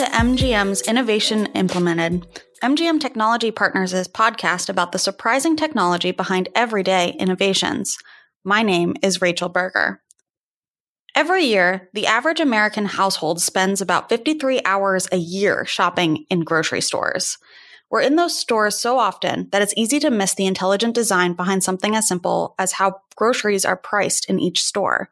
to MGM's Innovation Implemented, MGM Technology Partners' podcast about the surprising technology behind everyday innovations. My name is Rachel Berger. Every year, the average American household spends about 53 hours a year shopping in grocery stores. We're in those stores so often that it's easy to miss the intelligent design behind something as simple as how groceries are priced in each store.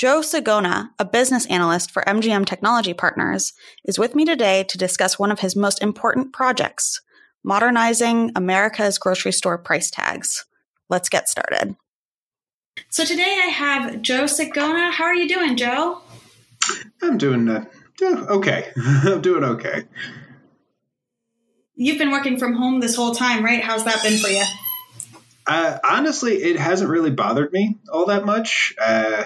Joe Sigona, a business analyst for MGM Technology Partners, is with me today to discuss one of his most important projects modernizing America's grocery store price tags. Let's get started. So, today I have Joe Sigona. How are you doing, Joe? I'm doing uh, okay. I'm doing okay. You've been working from home this whole time, right? How's that been for you? Uh, honestly, it hasn't really bothered me all that much. Uh,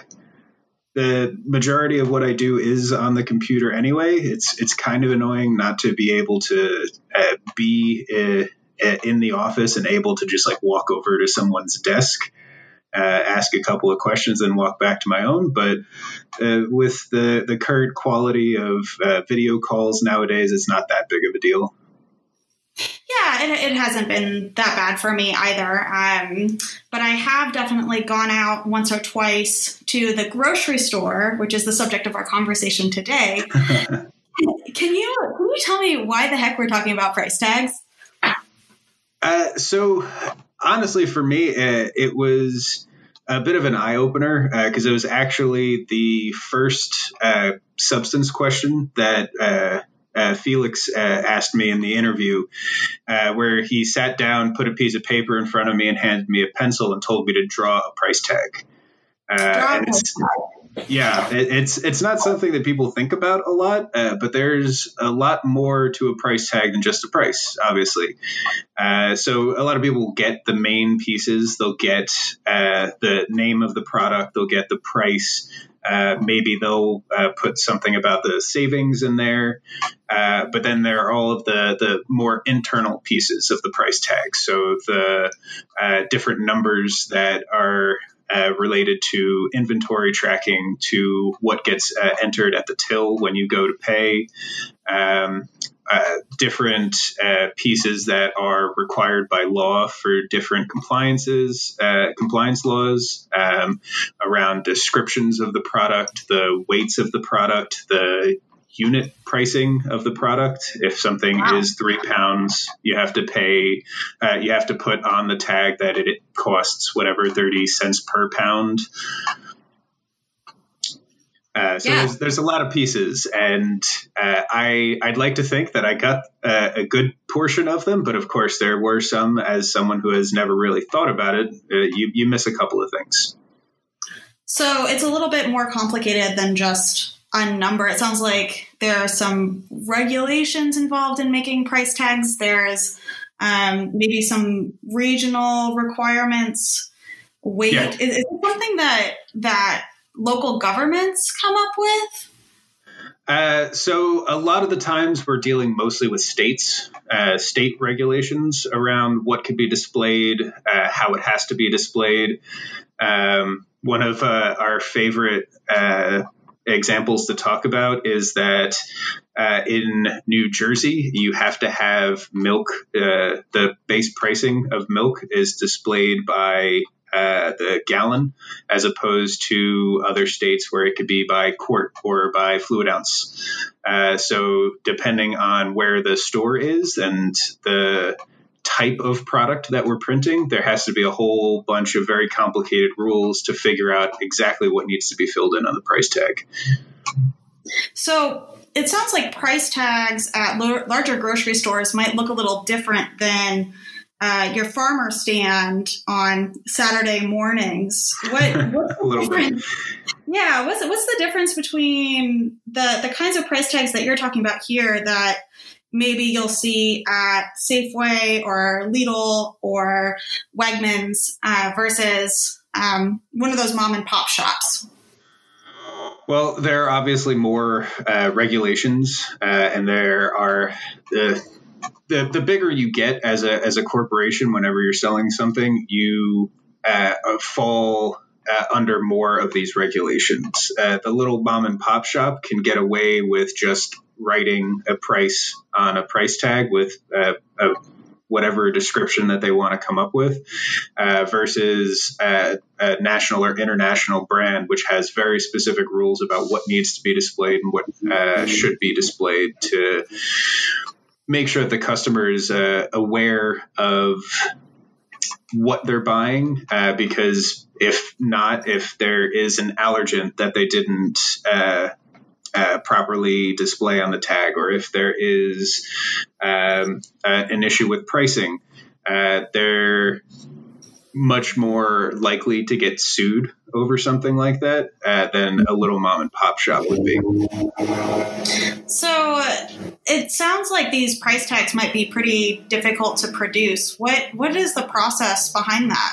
the majority of what I do is on the computer anyway. It's it's kind of annoying not to be able to uh, be uh, uh, in the office and able to just like walk over to someone's desk, uh, ask a couple of questions, and walk back to my own. But uh, with the the current quality of uh, video calls nowadays, it's not that big of a deal. Yeah, it, it hasn't been that bad for me either. Um, but I have definitely gone out once or twice to the grocery store, which is the subject of our conversation today. can you can you tell me why the heck we're talking about price tags? Uh, so honestly, for me, uh, it was a bit of an eye opener because uh, it was actually the first uh, substance question that uh, Felix uh, asked me in the interview, uh, where he sat down, put a piece of paper in front of me, and handed me a pencil and told me to draw a price tag. Uh, and it's, yeah, it, it's it's not something that people think about a lot, uh, but there's a lot more to a price tag than just a price, obviously. Uh, so a lot of people get the main pieces. They'll get the name of the product. They'll get the price. Uh, maybe they'll uh, put something about the savings in there, uh, but then there are all of the the more internal pieces of the price tag. So the uh, different numbers that are uh, related to inventory tracking, to what gets entered at the till when you go to pay. Um, uh, different uh, pieces that are required by law for different compliances, uh, compliance laws um, around descriptions of the product, the weights of the product, the unit pricing of the product. If something wow. is three pounds, you have to pay, uh, you have to put on the tag that it costs whatever 30 cents per pound. Uh, so yeah. there's, there's a lot of pieces, and uh, I I'd like to think that I got uh, a good portion of them, but of course there were some. As someone who has never really thought about it, uh, you you miss a couple of things. So it's a little bit more complicated than just a number. It sounds like there are some regulations involved in making price tags. There's um, maybe some regional requirements. Weight yeah. is, is it something that that local governments come up with? Uh, so a lot of the times we're dealing mostly with states, uh, state regulations around what could be displayed, uh, how it has to be displayed. Um, one of uh, our favorite uh, examples to talk about is that uh, in New Jersey, you have to have milk. the base pricing of milk is displayed by uh, the gallon, as opposed to other states where it could be by quart or by fluid ounce. Uh, so depending on where the store is and the type of product that we're printing, there has to be a whole bunch of very complicated rules to figure out exactly what needs to be filled in on the price tag. So it sounds like price tags at larger grocery stores might look a little different than uh, your farmer stand on Saturday mornings. What what's the difference? Yeah, what's what's the difference between the the kinds of price tags that you're talking about here that maybe you'll see at Safeway or Lidl or Wegmans uh, versus um, one of those mom and pop shops? Well, there are obviously more uh, regulations, uh, and there are the the the bigger you get as a as a corporation, whenever you're selling something, you uh, fall uh, under more of these regulations. Uh, the little mom and pop shop can get away with just writing a price on a price tag with a, a whatever description that they want to come up with, uh, versus a, a, national or international brand, which has very specific rules about what needs to be displayed and what uh, should be displayed to make sure that the customer is uh, aware of what they're buying uh, because if not if there is an allergen that they didn't uh, uh, properly display on the tag, or if there is um, an issue with pricing, uh, they're much more likely to get sued over something like that uh, than a little mom and pop shop would be. So it sounds like these price tags might be pretty difficult to produce. What what is the process behind that?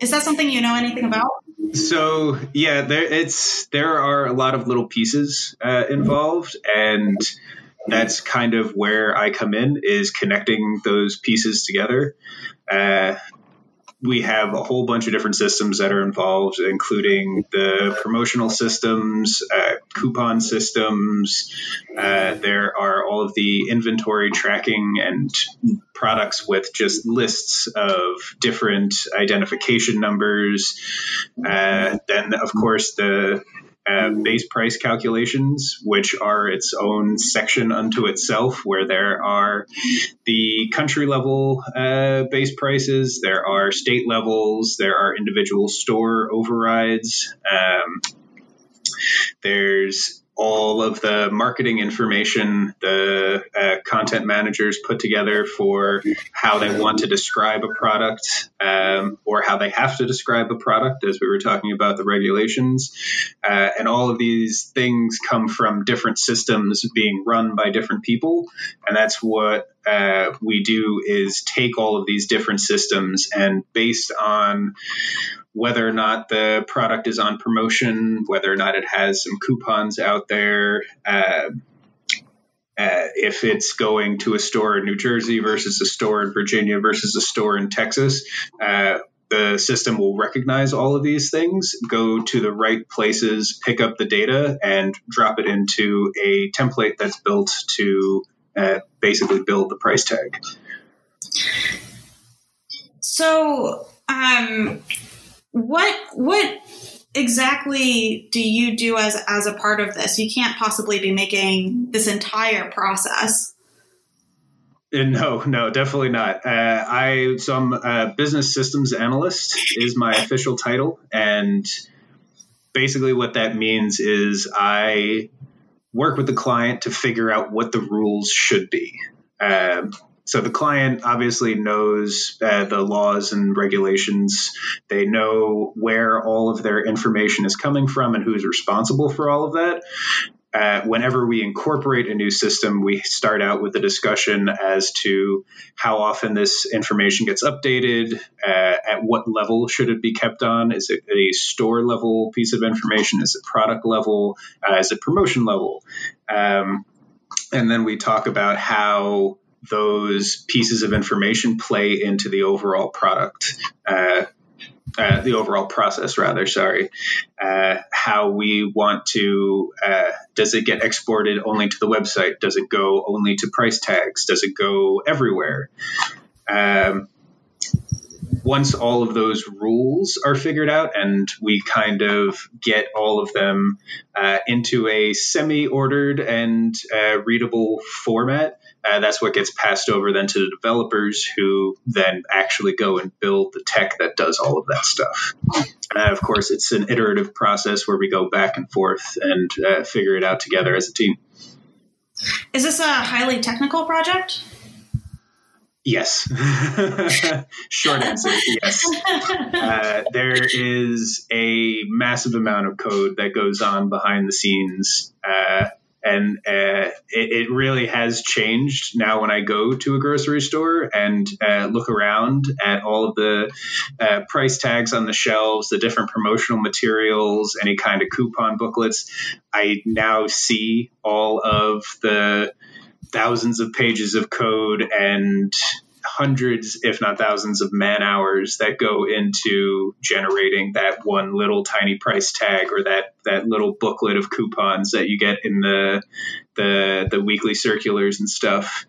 Is that something you know anything about? So yeah, there it's there are a lot of little pieces uh, involved, and that's kind of where I come in is connecting those pieces together. Uh, we have a whole bunch of different systems that are involved, including the promotional systems, uh, coupon systems. Uh, there are all of the inventory tracking and products with just lists of different identification numbers. Uh, then, of course, the uh, base price calculations, which are its own section unto itself, where there are the country level uh, base prices, there are state levels, there are individual store overrides. Um, there's all of the marketing information the uh, content managers put together for how they want to describe a product um, or how they have to describe a product, as we were talking about the regulations. Uh, and all of these things come from different systems being run by different people. And that's what uh, we do is take all of these different systems and based on whether or not the product is on promotion, whether or not it has some coupons out there, uh, uh, if it's going to a store in New Jersey versus a store in Virginia versus a store in Texas. Uh, the system will recognize all of these things, go to the right places, pick up the data, and drop it into a template that's built to uh, basically build the price tag. So, um, what what exactly do you do as as a part of this? You can't possibly be making this entire process. Uh, no, no, definitely not. Uh, I so I'm a business systems analyst is my official title, and basically what that means is I work with the client to figure out what the rules should be. Um, so the client obviously knows uh, the laws and regulations. They know where all of their information is coming from and who's responsible for all of that. Uh, whenever we incorporate a new system, we start out with a discussion as to how often this information gets updated, uh, at what level should it be kept on. Is it a store level piece of information? Is it product level? Uh, is it promotion level? Um, and then we talk about how those pieces of information play into the overall product, uh, the overall process, rather. Sorry, uh, how we want to. Uh, does it get exported only to the website? Does it go only to price tags? Does it go everywhere? Um, once all of those rules are figured out and we kind of get all of them uh, into a semi ordered and uh, readable format, uh, that's what gets passed over then to the developers who then actually go and build the tech that does all of that stuff. Uh, of course, it's an iterative process where we go back and forth and uh, figure it out together as a team. Is this a highly technical project? Yes. Short answer, yes. Uh, there is a massive amount of code that goes on behind the scenes. Uh, and uh, it, it, really has changed now when I go to a grocery store and uh, look around at all of the uh, price tags on the shelves, the different promotional materials, any kind of coupon booklets. I now see all of the thousands of pages of code and hundreds, if not thousands, of man hours that go into generating that one little tiny price tag or that that little booklet of coupons that you get in the the the weekly circulars and stuff.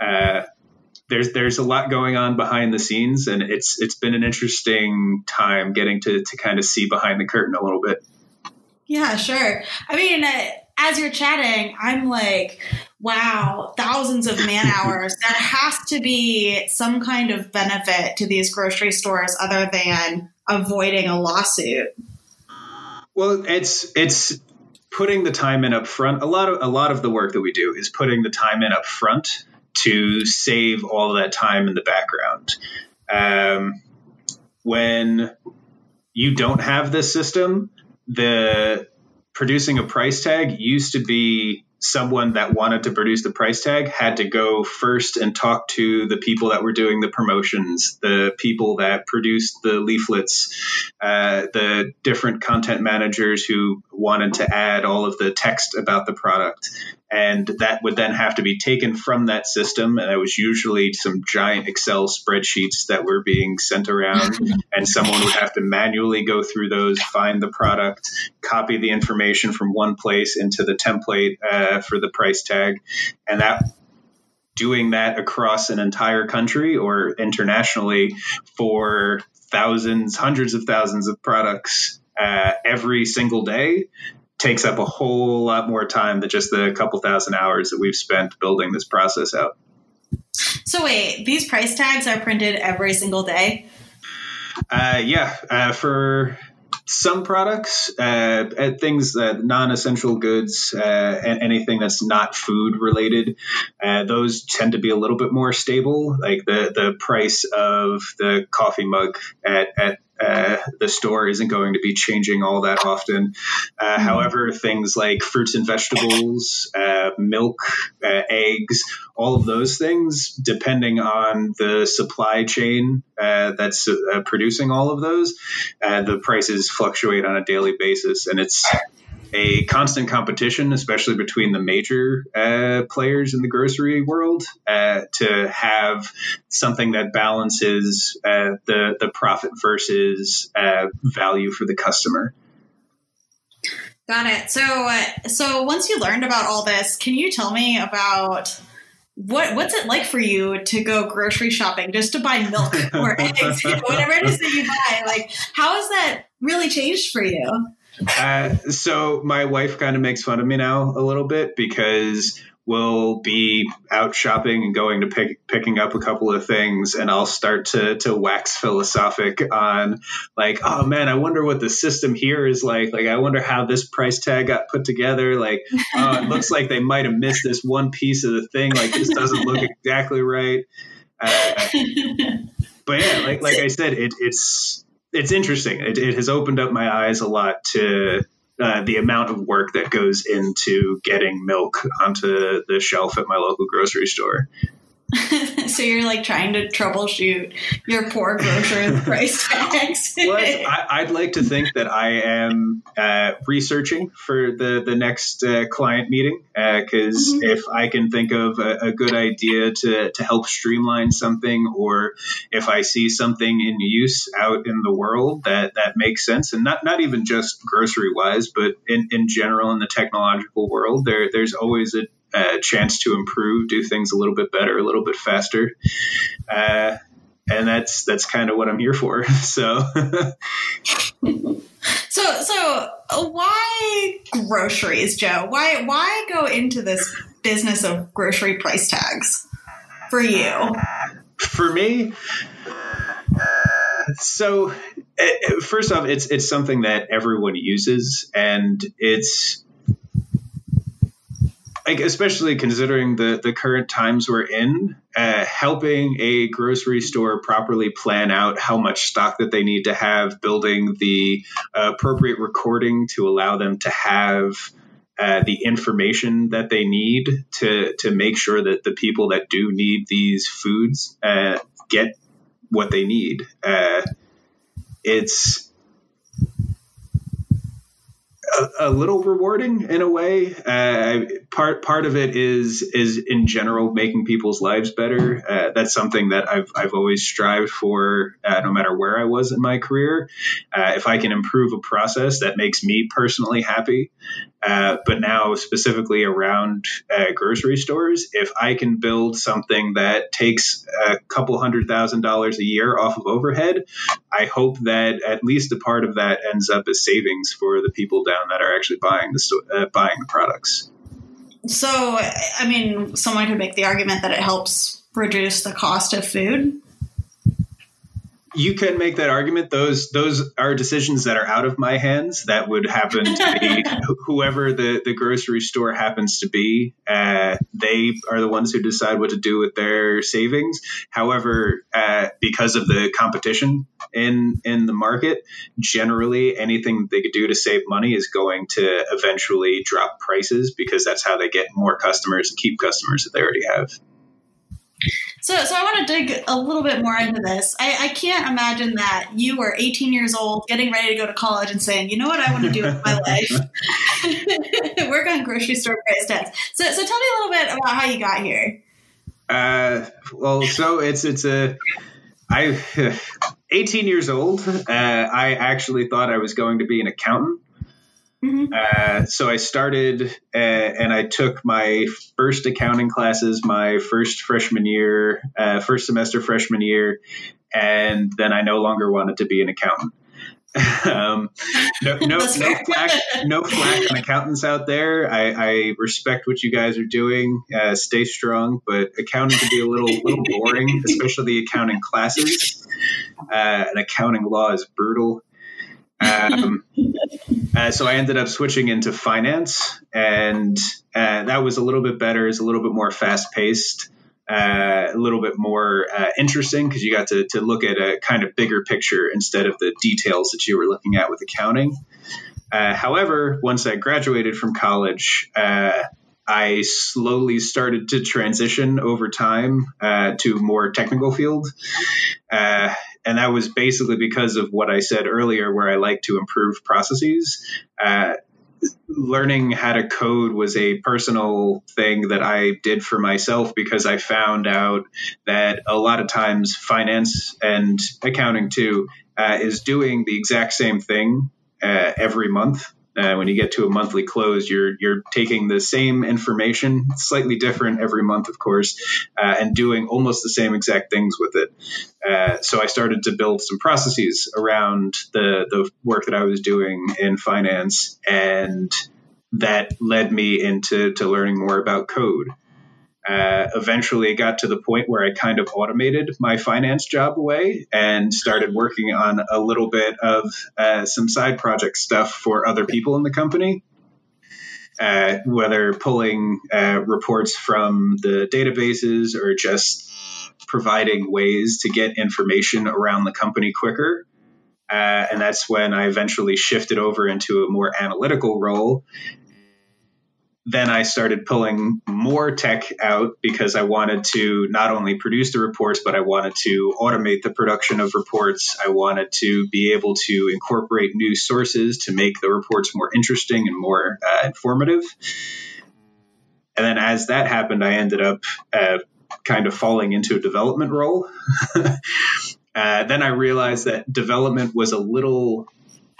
Uh, there's there's a lot going on behind the scenes, and it's it's been an interesting time getting to to kind of see behind the curtain a little bit. Yeah, sure. I mean, uh, as you're chatting, I'm like, wow, thousands of man hours. there has to be some kind of benefit to these grocery stores other than avoiding a lawsuit. Well, it's it's putting the time in up front. A lot of a lot of the work that we do is putting the time in up front to save all that time in the background. Um, when you don't have this system, the producing a price tag used to be someone that wanted to produce the price tag had to go first and talk to the people that were doing the promotions, the people that produced the leaflets, uh, the different content managers who wanted to add all of the text about the product. And that would then have to be taken from that system. And it was usually some giant excel spreadsheets that were being sent around. And someone would have to manually go through those find the product copy the information from one place into the template uh, for the price tag. And that doing that across an entire country or internationally for thousands hundreds of thousands of products uh, every single day takes up a whole lot more time than just the couple thousand hours that we've spent building this process out. So wait, these price tags are printed every single day? Uh, yeah, uh, for some products, uh, things uh, non-essential goods, uh, and anything that's not food related, uh, those tend to be a little bit more stable. Like the the price of the coffee mug at, at uh, the store isn't going to be changing all that often. Uh, mm-hmm. However, things like fruits and vegetables, uh, milk, uh, eggs, all of those things, depending on the supply chain uh, that's uh, producing all of those, the prices fluctuate on a daily basis, and it's a constant competition, especially between the major uh, players in the grocery world, uh, to have something that balances uh, the the profit versus uh, value for the customer. Got it. So, uh, so once you learned about all this, can you tell me about what what's it like for you to go grocery shopping just to buy milk or eggs, whatever it is that you buy? Like, how has that really changed for you? Uh, so my wife kind of makes fun of me now a little bit because we'll be out shopping and going to pick picking up a couple of things and I'll start to to wax philosophic on like oh man I wonder what the system here is like. Like I wonder how this price tag got put together. Like oh it looks like they might have missed this one piece of the thing. Like this doesn't look exactly right. Uh, but yeah like like I said it, it's it's interesting. It, it, has opened up my eyes a lot to uh, the amount of work that goes into getting milk onto the shelf at my local grocery store. so you're like trying to troubleshoot your poor grocer price tags. well, I, would like to think that I am uh, researching for the the next uh, client meeting because uh, mm-hmm. if I can think of a, a, good idea to to help streamline something, or if I see something in use out in the world that that makes sense, and not not even just grocery wise, but in in general in the technological world, there there's always a a chance to improve, do things a little bit better, a little bit faster. Uh, and that's that's kind of what I'm here for. So, so so uh, why groceries, Joe? Why why go into this business of grocery price tags for you? For me, so uh, first off, it's it's something that everyone uses, and it's like especially considering the the current times we're in, uh, helping a grocery store properly plan out how much stock that they need to have, building the uh, appropriate recording to allow them to have. Uh, the information that they need to to make sure that the people that do need these foods uh, get what they need. Uh, it's a, little rewarding in a way. Uh, part part of it is is in general making people's lives better. Uh, that's something that I've I've always strived for, uh, no matter where I was in my career. Uh, if I can improve a process that makes me personally happy, uh, but now specifically around uh, grocery stores, if I can build something that takes a couple hundred thousand dollars a year off of overhead, I hope that at least a part of that ends up as savings for the people down that are actually buying the uh, buying the products. So, I mean, someone could make the argument that it helps reduce the cost of food you can make that argument. Those those are decisions that are out of my hands. That would happen to be whoever the, the grocery store happens to be. Uh, they are the ones who decide what to do with their savings. However, uh, because of the competition in in the market, generally anything they could do to save money is going to eventually drop prices because that's how they get more customers and keep customers that they already have. So, so I want to dig a little bit more into this. I, I, can't imagine that you were 18 years old, getting ready to go to college, and saying, "You know what I want to do with my life? Work on grocery store price tags." So, so tell me a little bit about how you got here. Uh, well, so it's it's a I 18 years old. Uh, I actually thought I was going to be an accountant. Mm-hmm. Uh, so I started uh, and I took my first accounting classes my first freshman year, uh, first semester freshman year, and then I no longer wanted to be an accountant. um, no, no, no flack, no flack on accountants out there. I, I, respect what you guys are doing. Uh, stay strong, but accounting can be a little, little boring, especially the accounting classes. Uh, and accounting law is brutal. Um, uh, so I ended up switching into finance, and uh, that was a little bit better. It's a little bit more fast paced, uh, a little bit more uh, interesting because you got to, to look at a kind of bigger picture instead of the details that you were looking at with accounting. Uh, however, once I graduated from college, uh, I slowly started to transition over time uh, to more technical field. And that was basically because of what I said earlier, where I like to improve processes. Uh, learning how to code was a personal thing that I did for myself because I found out that a lot of times finance and accounting too uh, is doing the exact same thing uh, every month. Uh, when you get to a monthly close, you're you're taking the same information, slightly different every month, of course, uh, and doing almost the same exact things with it. Uh, so I started to build some processes around the the work that I was doing in finance, and that led me into to learning more about code. Uh, eventually got to the point where I kind of automated my finance job away and started working on a little bit of uh, some side project stuff for other people in the company. Uh, whether pulling uh, reports from the databases or just providing ways to get information around the company quicker. Uh, and that's when I eventually shifted over into a more analytical role then I started pulling more tech out because I wanted to not only produce the reports, but I wanted to automate the production of reports. I wanted to be able to incorporate new sources to make the reports more interesting and more uh, informative. And then as that happened, I ended up uh, kind of falling into a development role. uh, then I realized that development was a little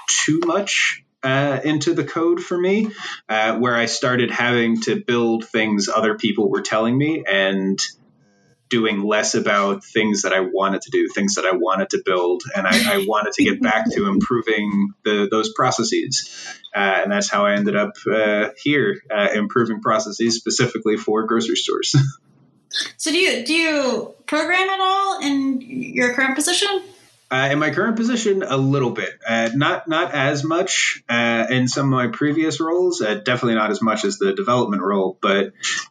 too much uh, into the code for me, uh, where I started having to build things other people were telling me and doing less about things that I wanted to do, things that I wanted to build, and I, I wanted to get back to improving the, those processes. Uh, and that's how I ended up uh, here, uh, improving processes specifically for grocery stores. so, do you do you program at all in your current position? Uh, in my current position, a little bit, uh, not not as much uh, in some of my previous roles. Uh, definitely not as much as the development role, but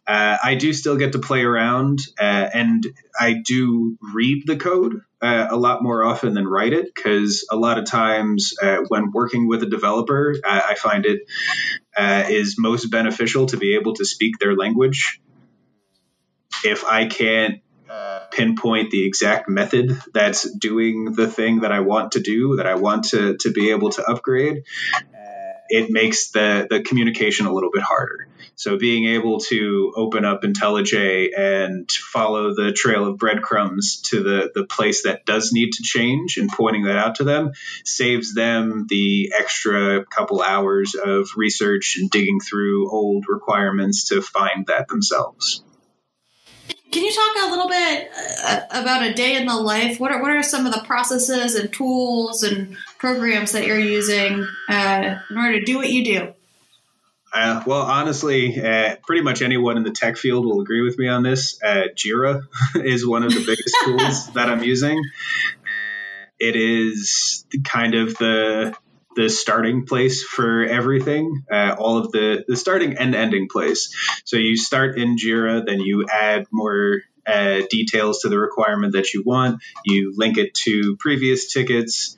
uh, I do still get to play around, uh, and I do read the code a lot more often than write it. Because a lot of times, when working with a developer, I find it is most beneficial to be able to speak their language. If I can't pinpoint the exact method that's doing the thing that I want to do, that I want to, to be able to upgrade, uh, it makes the the communication a little bit harder. So being able to open up IntelliJ and follow the trail of breadcrumbs to the, the place that does need to change and pointing that out to them saves them the extra couple hours of research and digging through old requirements to find that themselves. Can you talk a little bit uh, about a day in the life? What are, what are some of the processes and tools and programs that you're using uh, in order to do what you do? Uh, well, honestly, uh, pretty much anyone in the tech field will agree with me on this. Uh, Jira is one of the biggest tools that I'm using. It is kind of the the starting place for everything, uh, all of the the starting and ending place. So you start in Jira, then you add more uh, details to the requirement that you want. You link it to previous tickets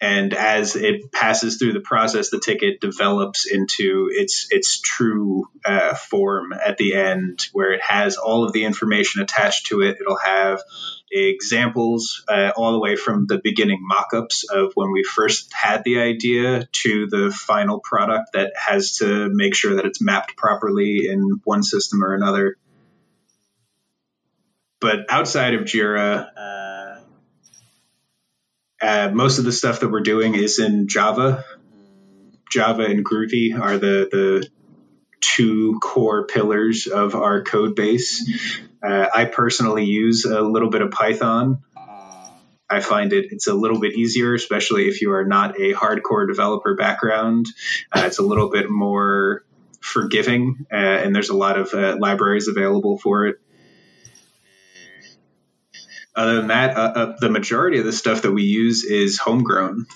and as it passes through the process, the ticket develops into its its true uh, form at the end, where it has all of the information attached to it. It'll have examples uh, all the way from the beginning mock-ups of when we first had the idea to the final product that has to make sure that it's mapped properly in one system or another. But outside of Jira. Uh, uh, most of the stuff that we're doing is in Java. Java and Groovy are the the two core pillars of our code base. Uh, I personally use a little bit of Python. I find it it's a little bit easier, especially if you are not a hardcore developer background. Uh, it's a little bit more forgiving, uh, and there's a lot of uh, libraries available for it. Other than that, uh, uh, the majority of the stuff that we use is homegrown.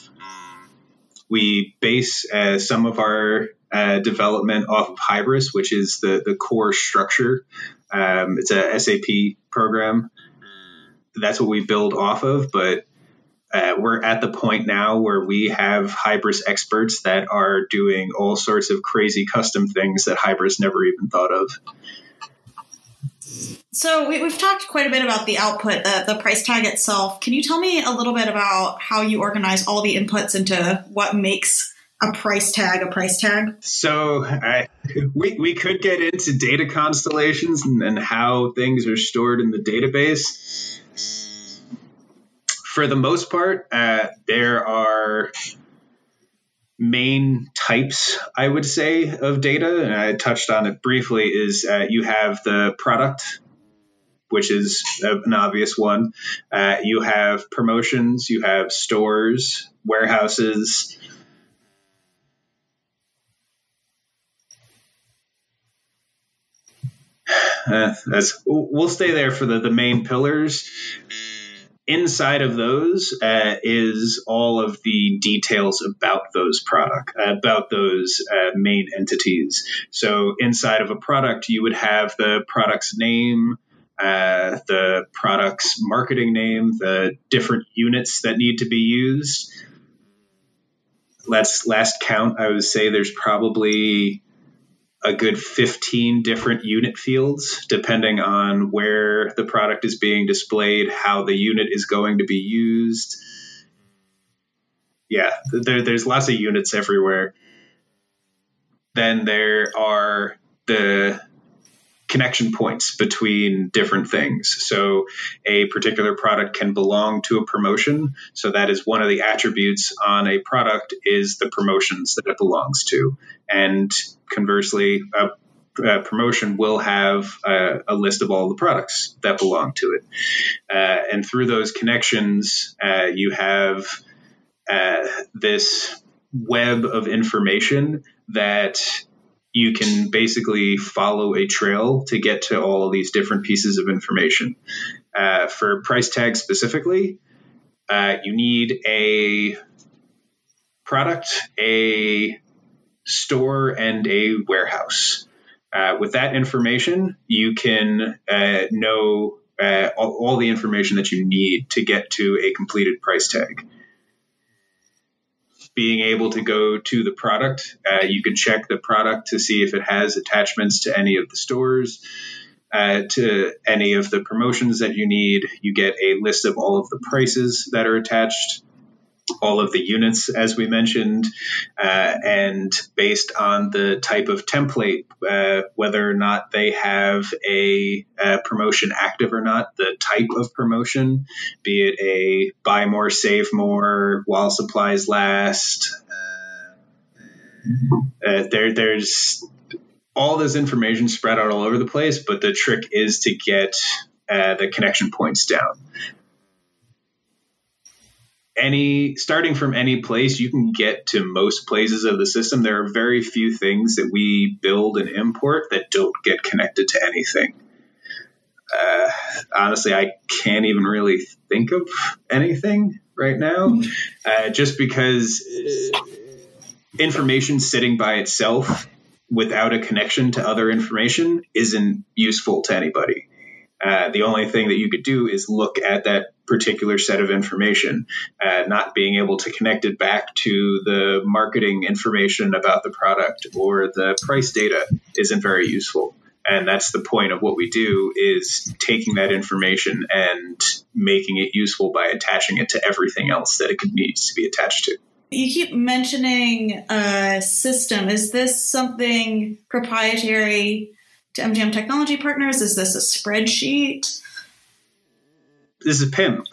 We base uh, some of our uh, development off of Hybris, which is the, the core structure. Um, it's a SAP program. That's what we build off of, but uh, we're at the point now where we have Hybris experts that are doing all sorts of crazy custom things that Hybris never even thought of. So we, have talked quite a bit about the output, the, the price tag itself. Can you tell me a little bit about how you organize all the inputs into what makes a price tag a price tag? So I, we, we could get into data constellations and, and how things are stored in the database. For the most part, uh, there are main types, I would say, of data, and I touched on it briefly, is uh, you have the product which is an obvious one. Uh, you have promotions, you have stores, warehouses. Uh, we'll stay there for the, the main pillars. Inside of those uh, is all of the details about those product, about those uh, main entities. So inside of a product, you would have the product's name, uh, the product's marketing name, the different units that need to be used. Let's last count. I would say there's probably a good 15 different unit fields depending on where the product is being displayed, how the unit is going to be used. Yeah, there, there's lots of units everywhere. Then there are the connection points between different things. So a particular product can belong to a promotion. So that is one of the attributes on a product is the promotions that it belongs to. And conversely, a, a promotion will have a, a, list of all the products that belong to it. Uh, and through those connections, uh, you have uh, this web of information that you can basically follow a trail to get to all of these different pieces of information. Uh, for price tags specifically, uh, you need a product, a store, and a warehouse. Uh, with that information, you can uh, know uh, all, all the information that you need to get to a completed price tag being able to go to the product. Uh, you can check the product to see if it has attachments to any of the stores, uh, to any of the promotions that you need. You get a list of all of the prices that are attached. All of the units, as we mentioned, uh, and based on the type of template, uh, whether or not they have a, a, promotion active or not, the type of promotion, be it a buy more, save more, while supplies last. Uh, there, there's all this information spread out all over the place, but the trick is to get uh, the connection points down any starting from any place you can get to most places of the system. There are very few things that we build and import that don't get connected to anything. Uh, honestly i can't even really think of anything right now uh, just because uh, information sitting by itself without a connection to other information isn't useful to anybody uh, the only thing that you could do is look at that particular set of information, uh, not being able to connect it back to the marketing information about the product or the price data isn't very useful. And that's the point of what we do is taking that information and making it useful by attaching it to everything else that it needs to be attached to. You keep mentioning a system. Is this something proprietary to MGM Technology Partners? Is this a spreadsheet? This is PIM.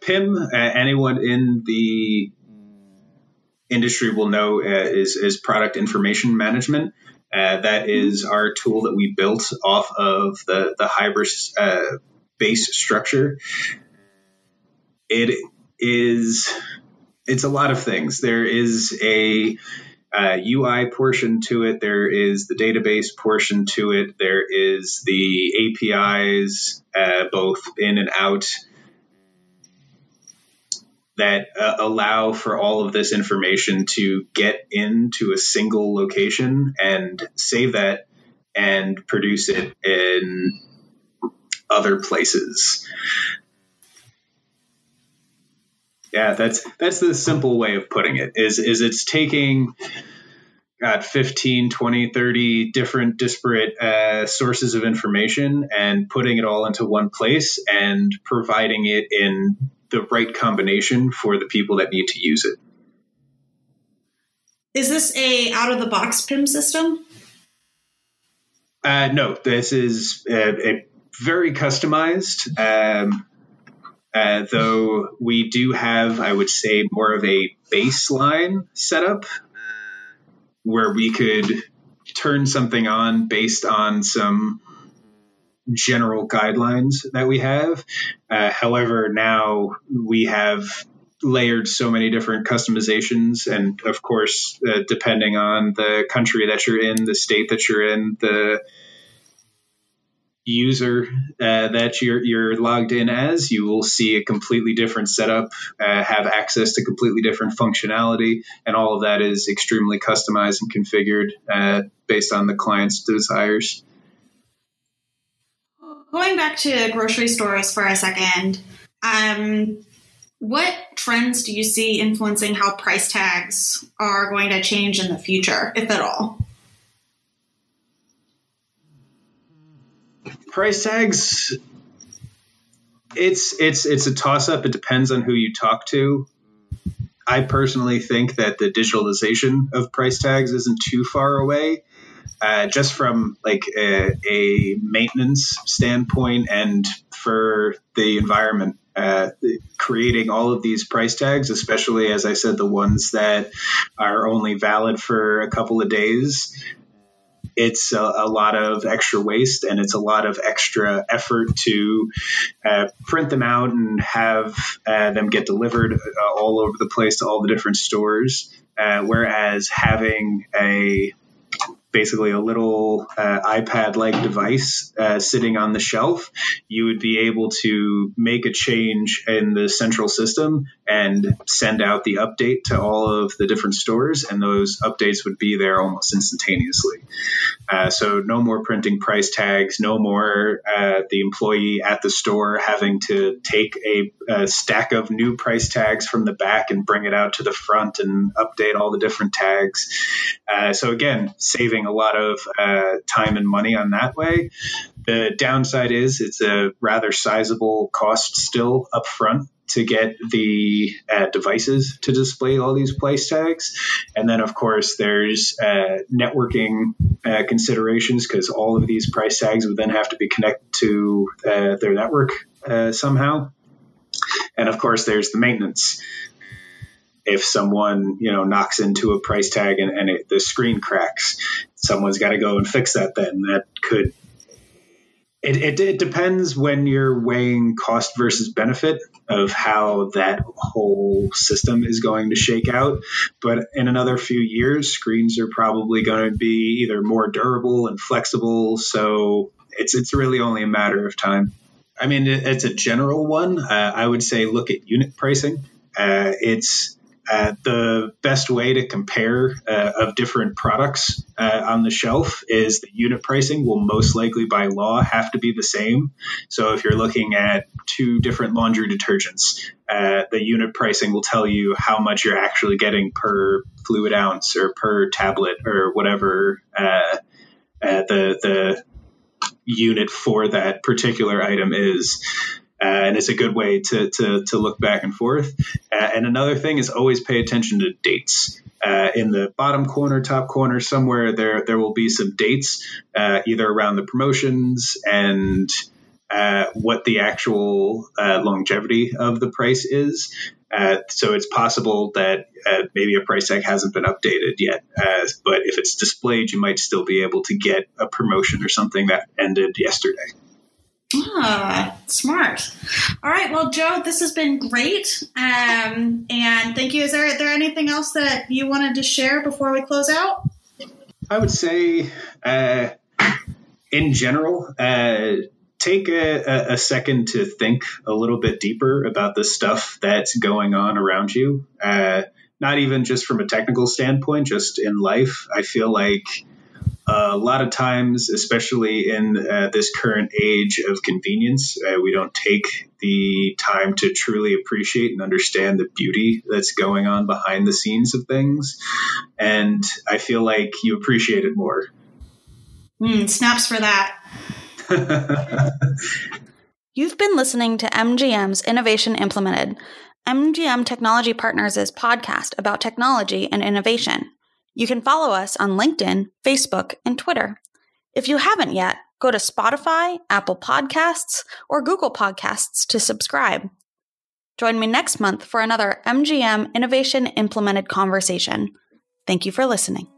PIM, uh, anyone in the industry will know uh, is, is product information management. Uh, that is our tool that we built off of the, the Hybris uh, base structure. It is, it's a lot of things. There is a uh, UI portion to it. There is the database portion to it. There is the APIs, uh, both in and out, that uh, allow for all of this information to get into a single location and save that and produce it in other places. Yeah, that's that's the simple way of putting it. Is is it's taking got 15, 20, 30 different disparate uh, sources of information and putting it all into one place and providing it in the right combination for the people that need to use it. Is this a out of the box PIM system? Uh, no, this is a, a very customized. Um, uh, though we do have, I would say, more of a baseline setup where we could turn something on based on some general guidelines that we have. Uh, however, now we have layered so many different customizations and of course uh, depending on the country that you're in the state that you're in the user uh, that you're, you're logged in as, you will see a completely different setup, uh, have access to completely different functionality, and all of that is extremely customized and configured uh, based on the client's desires. Going back to grocery stores for a second, um, what trends do you see influencing how price tags are going to change in the future, if at all? Price tags it's it's it's a toss up it depends on who you talk to. I personally think that the digitalization of price tags isn't too far away uh, just from like a, a, maintenance standpoint and for the environment uh, creating all of these price tags especially as i said the ones that are only valid for a couple of days it's a, a, lot of extra waste and it's a lot of extra effort to uh, print them out and have uh, them get delivered uh, all over the place to all the different stores. Uh, whereas having a basically a little uh, iPad like device uh, sitting on the shelf, you would be able to make a change in the central system and send out the update to all of the different stores, and those updates would be there almost instantaneously. Uh, so, no more printing price tags, no more uh, the employee at the store having to take a, a stack of new price tags from the back and bring it out to the front and update all the different tags. Uh, so, again, saving a lot of uh, time and money on that way. The downside is it's a rather sizable cost still up front to get the uh, devices to display all these price tags. And then, of course, there's uh, networking uh, considerations because all of these price tags would then have to be connected to uh, their network uh, somehow. And of course, there's the maintenance. If someone you know knocks into a price tag and, and it, the screen cracks, someone's got to go and fix that. Then that could it, it, it, depends when you're weighing cost versus benefit of how that whole system is going to shake out. But in another few years, screens are probably going to be either more durable and flexible. So it's it's really only a matter of time. I mean, it's a general one. Uh, I would say look at unit pricing. Uh, it's uh, the best way to compare uh, of different products uh, on the shelf is the unit pricing will most likely by law have to be the same. So if you're looking at two different laundry detergents, uh, the unit pricing will tell you how much you're actually getting per fluid ounce or per tablet or whatever uh, uh, the the unit for that particular item is. Uh, and it's a good way to, to, to look back and forth. Uh, and another thing is always pay attention to dates. Uh, in the bottom corner, top corner, somewhere there there will be some dates, uh, either around the promotions and uh, what the actual uh, longevity of the price is. so it's possible that maybe a price tag hasn't been updated yet, but if it's displayed, you might still be able to get a promotion or something that ended yesterday. Ah, smart. All right. Well, Joe, this has been great. Um, and thank you. Is there, there anything else that you wanted to share before we close out? I would say, uh, in general, uh, take a, a, second to think a little bit deeper about the stuff that's going on around you. Uh, not even just from a technical standpoint, just in life. I feel like a lot of times, especially in uh, this current age of convenience, uh, we don't take the time to truly appreciate and understand the beauty that's going on behind the scenes of things. And I feel like you appreciate it more. Mm, snaps for that. You've been listening to MGM's Innovation Implemented, MGM Technology Partners' podcast about technology and innovation. You can follow us on LinkedIn, Facebook, and Twitter. If you haven't yet, go to Spotify, Apple Podcasts, or Google Podcasts to subscribe. Join me next month for another MGM Innovation Implemented conversation. Thank you for listening.